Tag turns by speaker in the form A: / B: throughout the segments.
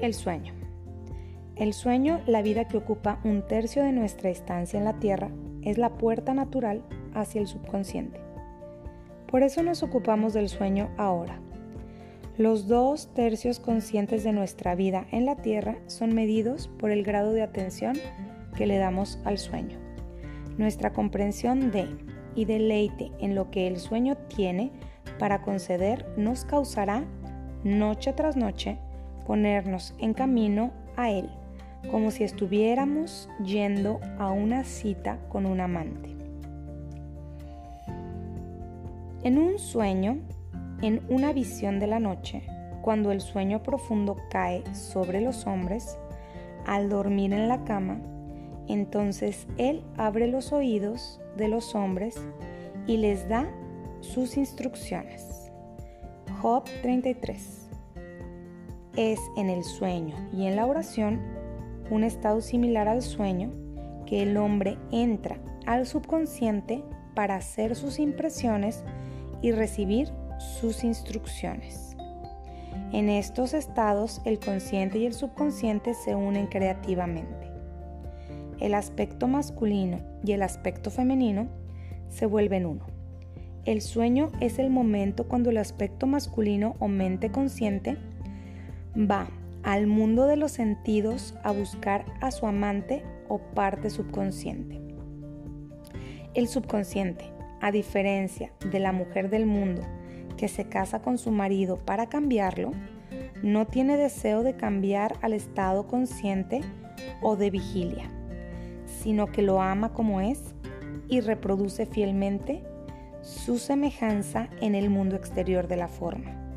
A: El sueño. El sueño, la vida que ocupa un tercio de nuestra estancia en la Tierra, es la puerta natural hacia el subconsciente. Por eso nos ocupamos del sueño ahora. Los dos tercios conscientes de nuestra vida en la Tierra son medidos por el grado de atención que le damos al sueño. Nuestra comprensión de y deleite en lo que el sueño tiene para conceder nos causará, noche tras noche, ponernos en camino a él, como si estuviéramos yendo a una cita con un amante. En un sueño, en una visión de la noche, cuando el sueño profundo cae sobre los hombres, al dormir en la cama, entonces Él abre los oídos de los hombres y les da sus instrucciones. Job 33. Es en el sueño y en la oración un estado similar al sueño que el hombre entra al subconsciente para hacer sus impresiones y recibir sus instrucciones. En estos estados el consciente y el subconsciente se unen creativamente. El aspecto masculino y el aspecto femenino se vuelven uno. El sueño es el momento cuando el aspecto masculino o mente consciente va al mundo de los sentidos a buscar a su amante o parte subconsciente. El subconsciente, a diferencia de la mujer del mundo que se casa con su marido para cambiarlo, no tiene deseo de cambiar al estado consciente o de vigilia, sino que lo ama como es y reproduce fielmente su semejanza en el mundo exterior de la forma.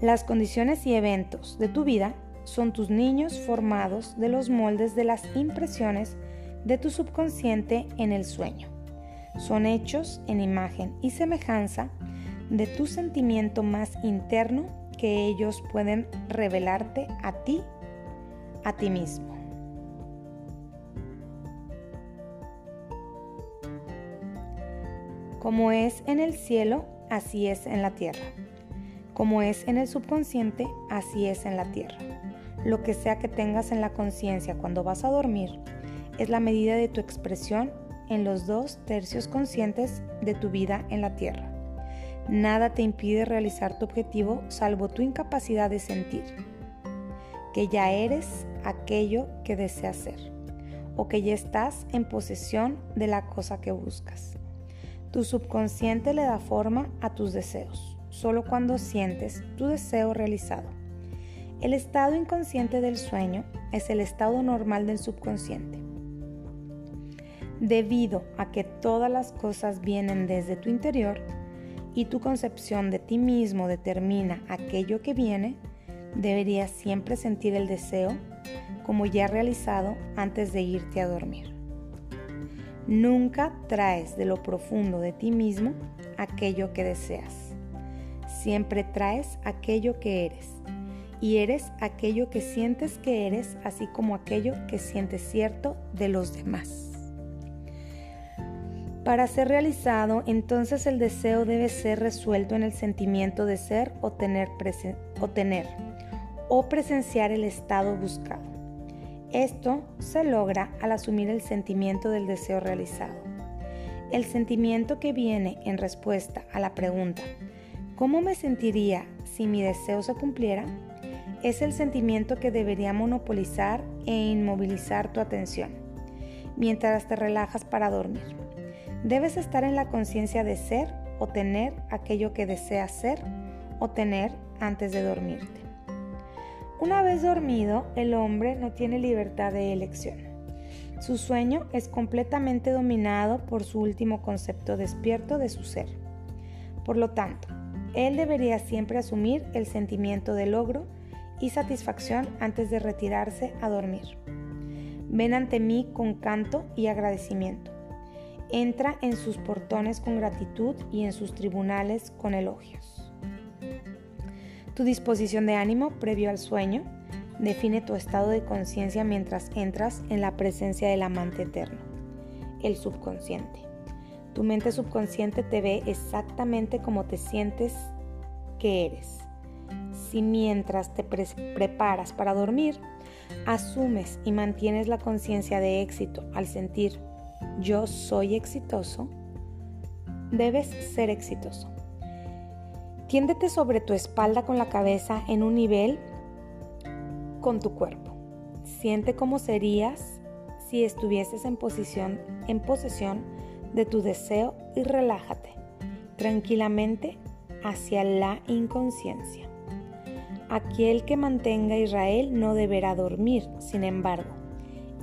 A: Las condiciones y eventos de tu vida son tus niños formados de los moldes de las impresiones de tu subconsciente en el sueño. Son hechos en imagen y semejanza de tu sentimiento más interno que ellos pueden revelarte a ti, a ti mismo. Como es en el cielo, así es en la tierra. Como es en el subconsciente, así es en la tierra. Lo que sea que tengas en la conciencia cuando vas a dormir es la medida de tu expresión en los dos tercios conscientes de tu vida en la tierra. Nada te impide realizar tu objetivo salvo tu incapacidad de sentir que ya eres aquello que deseas ser o que ya estás en posesión de la cosa que buscas. Tu subconsciente le da forma a tus deseos, solo cuando sientes tu deseo realizado. El estado inconsciente del sueño es el estado normal del subconsciente. Debido a que todas las cosas vienen desde tu interior y tu concepción de ti mismo determina aquello que viene, deberías siempre sentir el deseo como ya realizado antes de irte a dormir. Nunca traes de lo profundo de ti mismo aquello que deseas. Siempre traes aquello que eres. Y eres aquello que sientes que eres, así como aquello que sientes cierto de los demás. Para ser realizado, entonces el deseo debe ser resuelto en el sentimiento de ser o tener, o, tener, o presenciar el estado buscado. Esto se logra al asumir el sentimiento del deseo realizado. El sentimiento que viene en respuesta a la pregunta ¿cómo me sentiría si mi deseo se cumpliera? es el sentimiento que debería monopolizar e inmovilizar tu atención mientras te relajas para dormir. Debes estar en la conciencia de ser o tener aquello que deseas ser o tener antes de dormirte. Una vez dormido, el hombre no tiene libertad de elección. Su sueño es completamente dominado por su último concepto despierto de su ser. Por lo tanto, él debería siempre asumir el sentimiento de logro y satisfacción antes de retirarse a dormir. Ven ante mí con canto y agradecimiento. Entra en sus portones con gratitud y en sus tribunales con elogios. Tu disposición de ánimo previo al sueño define tu estado de conciencia mientras entras en la presencia del amante eterno, el subconsciente. Tu mente subconsciente te ve exactamente como te sientes que eres. si mientras te preparas para dormir, asumes y mantienes la conciencia de éxito al sentir yo soy exitoso, debes ser exitoso. Tiéndete sobre tu espalda con la cabeza en un nivel con tu cuerpo. Siente cómo serías si estuvieses en posición en posesión de tu deseo y relájate tranquilamente hacia la inconsciencia. Aquel que mantenga a Israel no deberá dormir, sin embargo,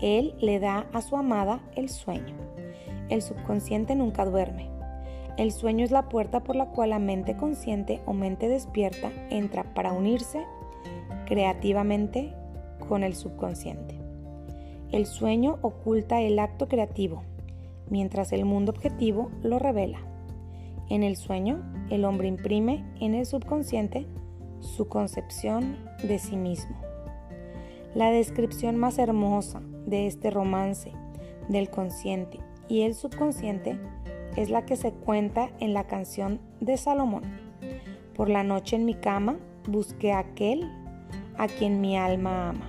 A: él le da a su amada el sueño. El subconsciente nunca duerme. El sueño es la puerta por la cual la mente consciente o mente despierta entra para unirse creativamente con el subconsciente. El sueño oculta el acto creativo, mientras el mundo objetivo lo revela. En el sueño, el hombre imprime en el subconsciente su concepción de sí mismo. La descripción más hermosa de este romance del consciente y el subconsciente es la que se cuenta en la canción de Salomón. Por la noche en mi cama busqué a aquel a quien mi alma ama.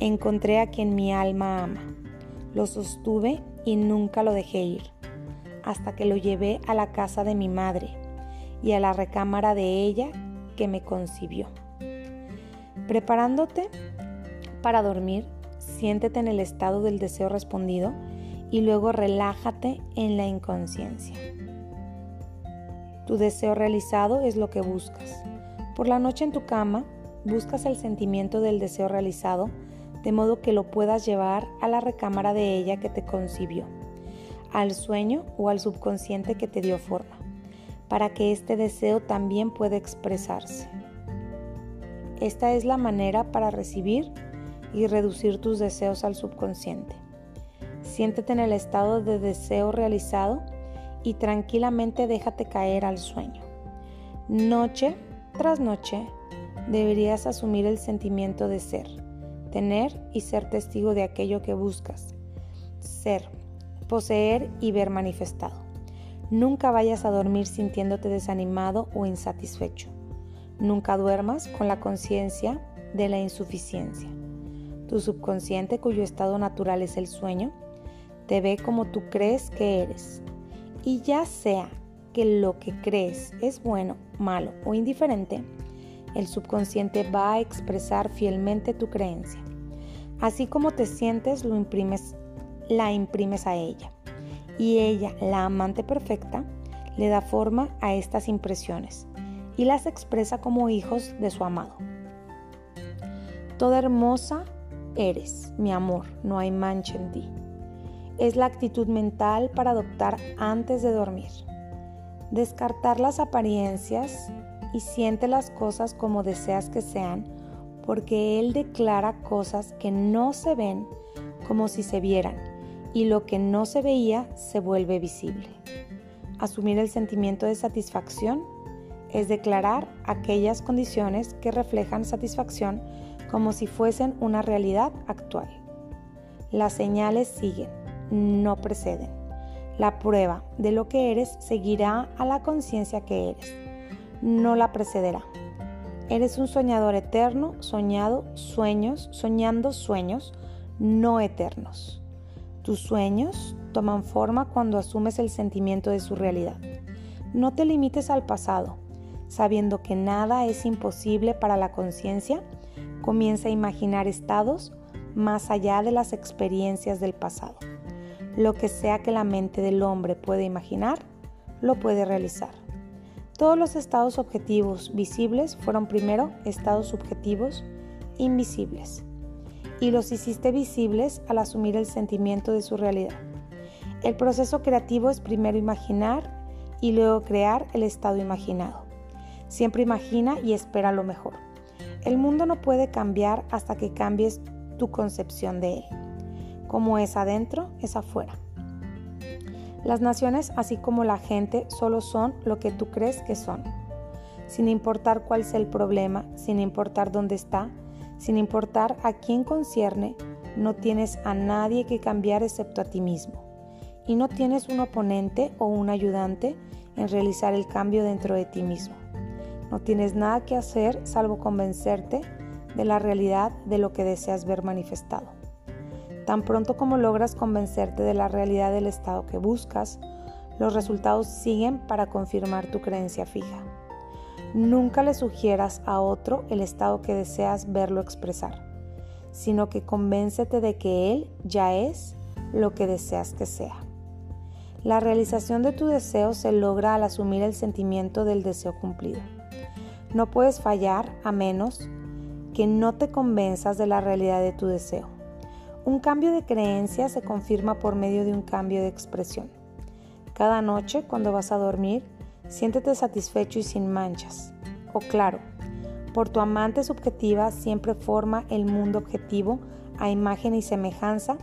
A: Encontré a quien mi alma ama. Lo sostuve y nunca lo dejé ir, hasta que lo llevé a la casa de mi madre y a la recámara de ella que me concibió. Preparándote para dormir, siéntete en el estado del deseo respondido y luego relájate en la inconsciencia. Tu deseo realizado es lo que buscas. Por la noche en tu cama, buscas el sentimiento del deseo realizado de modo que lo puedas llevar a la recámara de ella que te concibió, al sueño o al subconsciente que te dio forma para que este deseo también pueda expresarse. Esta es la manera para recibir y reducir tus deseos al subconsciente. Siéntete en el estado de deseo realizado y tranquilamente déjate caer al sueño. Noche tras noche deberías asumir el sentimiento de ser, tener y ser testigo de aquello que buscas, ser, poseer y ver manifestado. Nunca vayas a dormir sintiéndote desanimado o insatisfecho. Nunca duermas con la conciencia de la insuficiencia. Tu subconsciente, cuyo estado natural es el sueño, te ve como tú crees que eres. Y ya sea que lo que crees es bueno, malo o indiferente, el subconsciente va a expresar fielmente tu creencia. Así como te sientes, la imprimes a ella y ella, la amante perfecta, le da forma a estas impresiones y las expresa como hijos de su amado. Toda hermosa eres, mi amor, no hay mancha en ti. Es la actitud mental para adoptar antes de dormir. Descartar las apariencias y siente las cosas como deseas que sean, porque Él declara cosas que no se ven como si se vieran y lo que no se veía se vuelve visible. Asumir el sentimiento de satisfacción es declarar aquellas condiciones que reflejan satisfacción como si fuesen una realidad actual. Las señales siguen, no preceden. La prueba de lo que eres seguirá a la conciencia que eres, no la precederá. Eres un soñador eterno, soñado sueños, soñando sueños no eternos. Tus sueños toman forma cuando asumes el sentimiento de su realidad. No te limites al pasado. Sabiendo que nada es imposible para la conciencia, comienza a imaginar estados más allá de las experiencias del pasado. Lo que sea que la mente del hombre puede imaginar, lo puede realizar. Todos los estados objetivos visibles fueron primero estados subjetivos invisibles y los hiciste visibles al asumir el sentimiento de su realidad. El proceso creativo es primero imaginar y luego crear el estado imaginado. Siempre imagina y espera lo mejor. El mundo no puede cambiar hasta que cambies tu concepción de él. Como es adentro, es afuera. Las naciones, así como la gente, solo son lo que tú crees que son. Sin importar cuál sea el problema, sin importar dónde está, sin importar a quién concierne, no tienes a nadie que cambiar excepto a ti mismo. Y no tienes un oponente o un ayudante en realizar el cambio dentro de ti mismo. no tienes nada que hacer salvo convencerte de la realidad de lo que deseas ver manifestado. Tan pronto como logras convencerte de la realidad del estado que buscas, los resultados siguen para confirmar tu creencia fija. Nunca le sugieras a otro el estado que deseas verlo expresar, sino que convéncete de que él ya es lo que deseas que sea. La realización de tu deseo se logra al asumir el sentimiento del deseo cumplido. No puedes fallar a menos que no te convenzas de la realidad de tu deseo. Un cambio de creencia se confirma por medio de un cambio de expresión. Cada noche, cuando vas a dormir, siéntete satisfecho y sin manchas. O claro, por tu amante subjetiva siempre forma el mundo objetivo a imagen y semejanza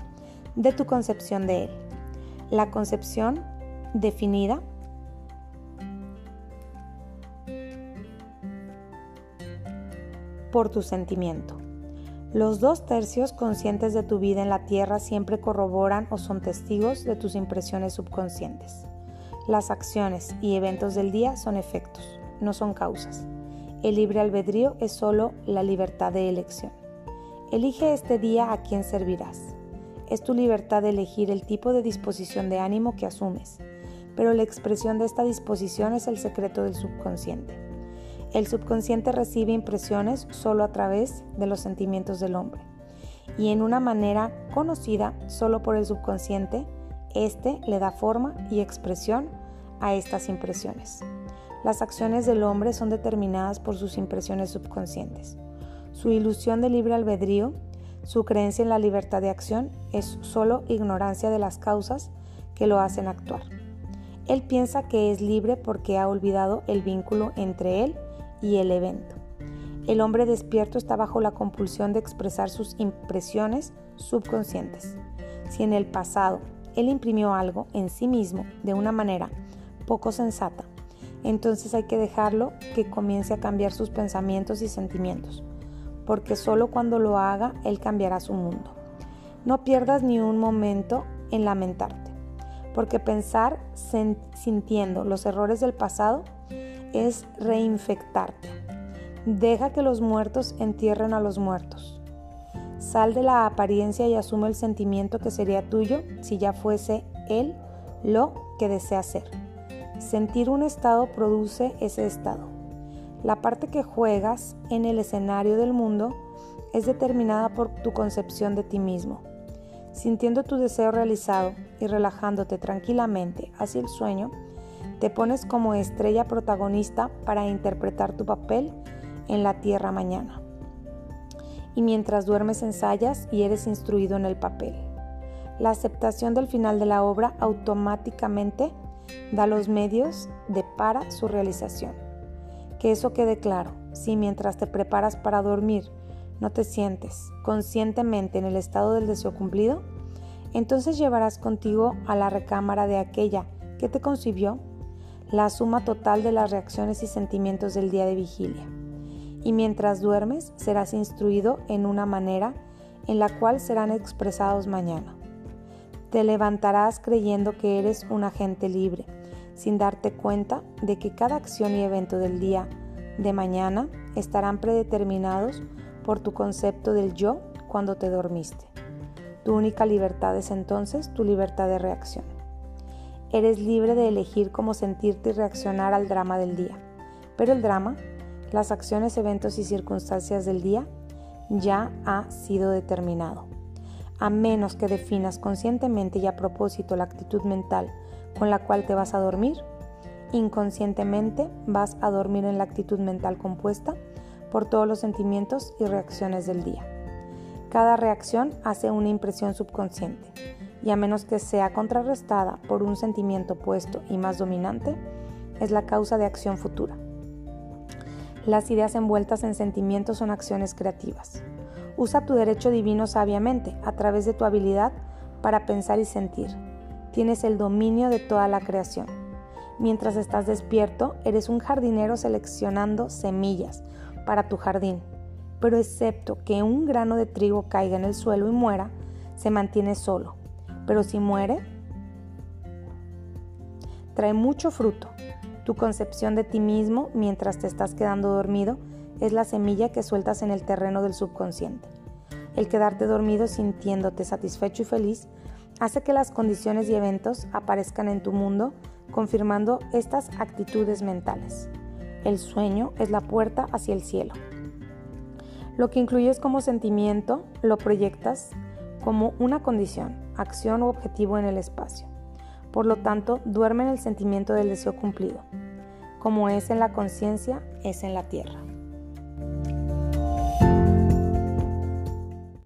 A: de tu concepción de él. La concepción definida por tu sentimiento. Los dos tercios conscientes de tu vida en la Tierra siempre corroboran o son testigos de tus impresiones subconscientes. Las acciones y eventos del día son efectos, no son causas. El libre albedrío es solo la libertad de elección. Elige este día a quién servirás. Es tu libertad de elegir el tipo de disposición de ánimo que asumes, pero la expresión de esta disposición es el secreto del subconsciente. El subconsciente recibe impresiones solo a través de los sentimientos del hombre. Y en una manera conocida solo por el subconsciente, éste le da forma y expresión a estas impresiones. Las acciones del hombre son determinadas por sus impresiones subconscientes. Su ilusión de libre albedrío, su creencia en la libertad de acción, es solo ignorancia de las causas que lo hacen actuar. Él piensa que es libre porque ha olvidado el vínculo entre él y el evento. El hombre despierto está bajo la compulsión de expresar sus impresiones subconscientes. Si en el pasado él imprimió algo en sí mismo de una manera poco sensata, entonces hay que dejarlo que comience a cambiar sus pensamientos y sentimientos, porque solo cuando lo haga él cambiará su mundo. No pierdas ni un momento en lamentarte, porque pensar sintiendo los errores del pasado es reinfectarte. Deja que los muertos entierren a los muertos. Sal de la apariencia y asume el sentimiento que sería tuyo si ya fuese él lo que desea ser. Sentir un estado produce ese estado. La parte que juegas en el escenario del mundo es determinada por tu concepción de ti mismo. Sintiendo tu deseo realizado y relajándote tranquilamente hacia el sueño, te pones como estrella protagonista para interpretar tu papel en la tierra mañana. Y mientras duermes ensayas y eres instruido en el papel. La aceptación del final de la obra automáticamente da los medios de para su realización. Que eso quede claro, si mientras te preparas para dormir no te sientes conscientemente en el estado del deseo cumplido, entonces llevarás contigo a la recámara de aquella que te concibió la suma total de las reacciones y sentimientos del día de vigilia. Y mientras duermes serás instruido en una manera en la cual serán expresados mañana. Te levantarás creyendo que eres un agente libre, sin darte cuenta de que cada acción y evento del día de mañana estarán predeterminados por tu concepto del yo cuando te dormiste. Tu única libertad es entonces tu libertad de reacción. Eres libre de elegir cómo sentirte y reaccionar al drama del día. Pero el drama, las acciones, eventos y circunstancias del día, ya ha sido determinado. A menos que definas conscientemente y a propósito la actitud mental con la cual te vas a dormir, inconscientemente vas a dormir en la actitud mental compuesta por todos los sentimientos y reacciones del día. Cada reacción hace una impresión subconsciente y a menos que sea contrarrestada por un sentimiento opuesto y más dominante, es la causa de acción futura. Las ideas envueltas en sentimientos son acciones creativas. Usa tu derecho divino sabiamente a través de tu habilidad para pensar y sentir. Tienes el dominio de toda la creación. Mientras estás despierto, eres un jardinero seleccionando semillas para tu jardín. Pero excepto que un grano de trigo caiga en el suelo y muera, se mantiene solo, pero si muere, trae mucho fruto. Tu concepción de ti mismo mientras te estás quedando dormido es la semilla que sueltas en el terreno del subconsciente. El quedarte dormido sintiéndote satisfecho y feliz hace que las condiciones y eventos aparezcan en tu mundo confirmando estas actitudes mentales. El sueño es la puerta hacia el cielo. Lo que incluyes como sentimiento lo proyectas como una condición, acción u objetivo en el espacio. Por lo tanto, duerme en el sentimiento del deseo cumplido. Como es en la conciencia, es en la tierra.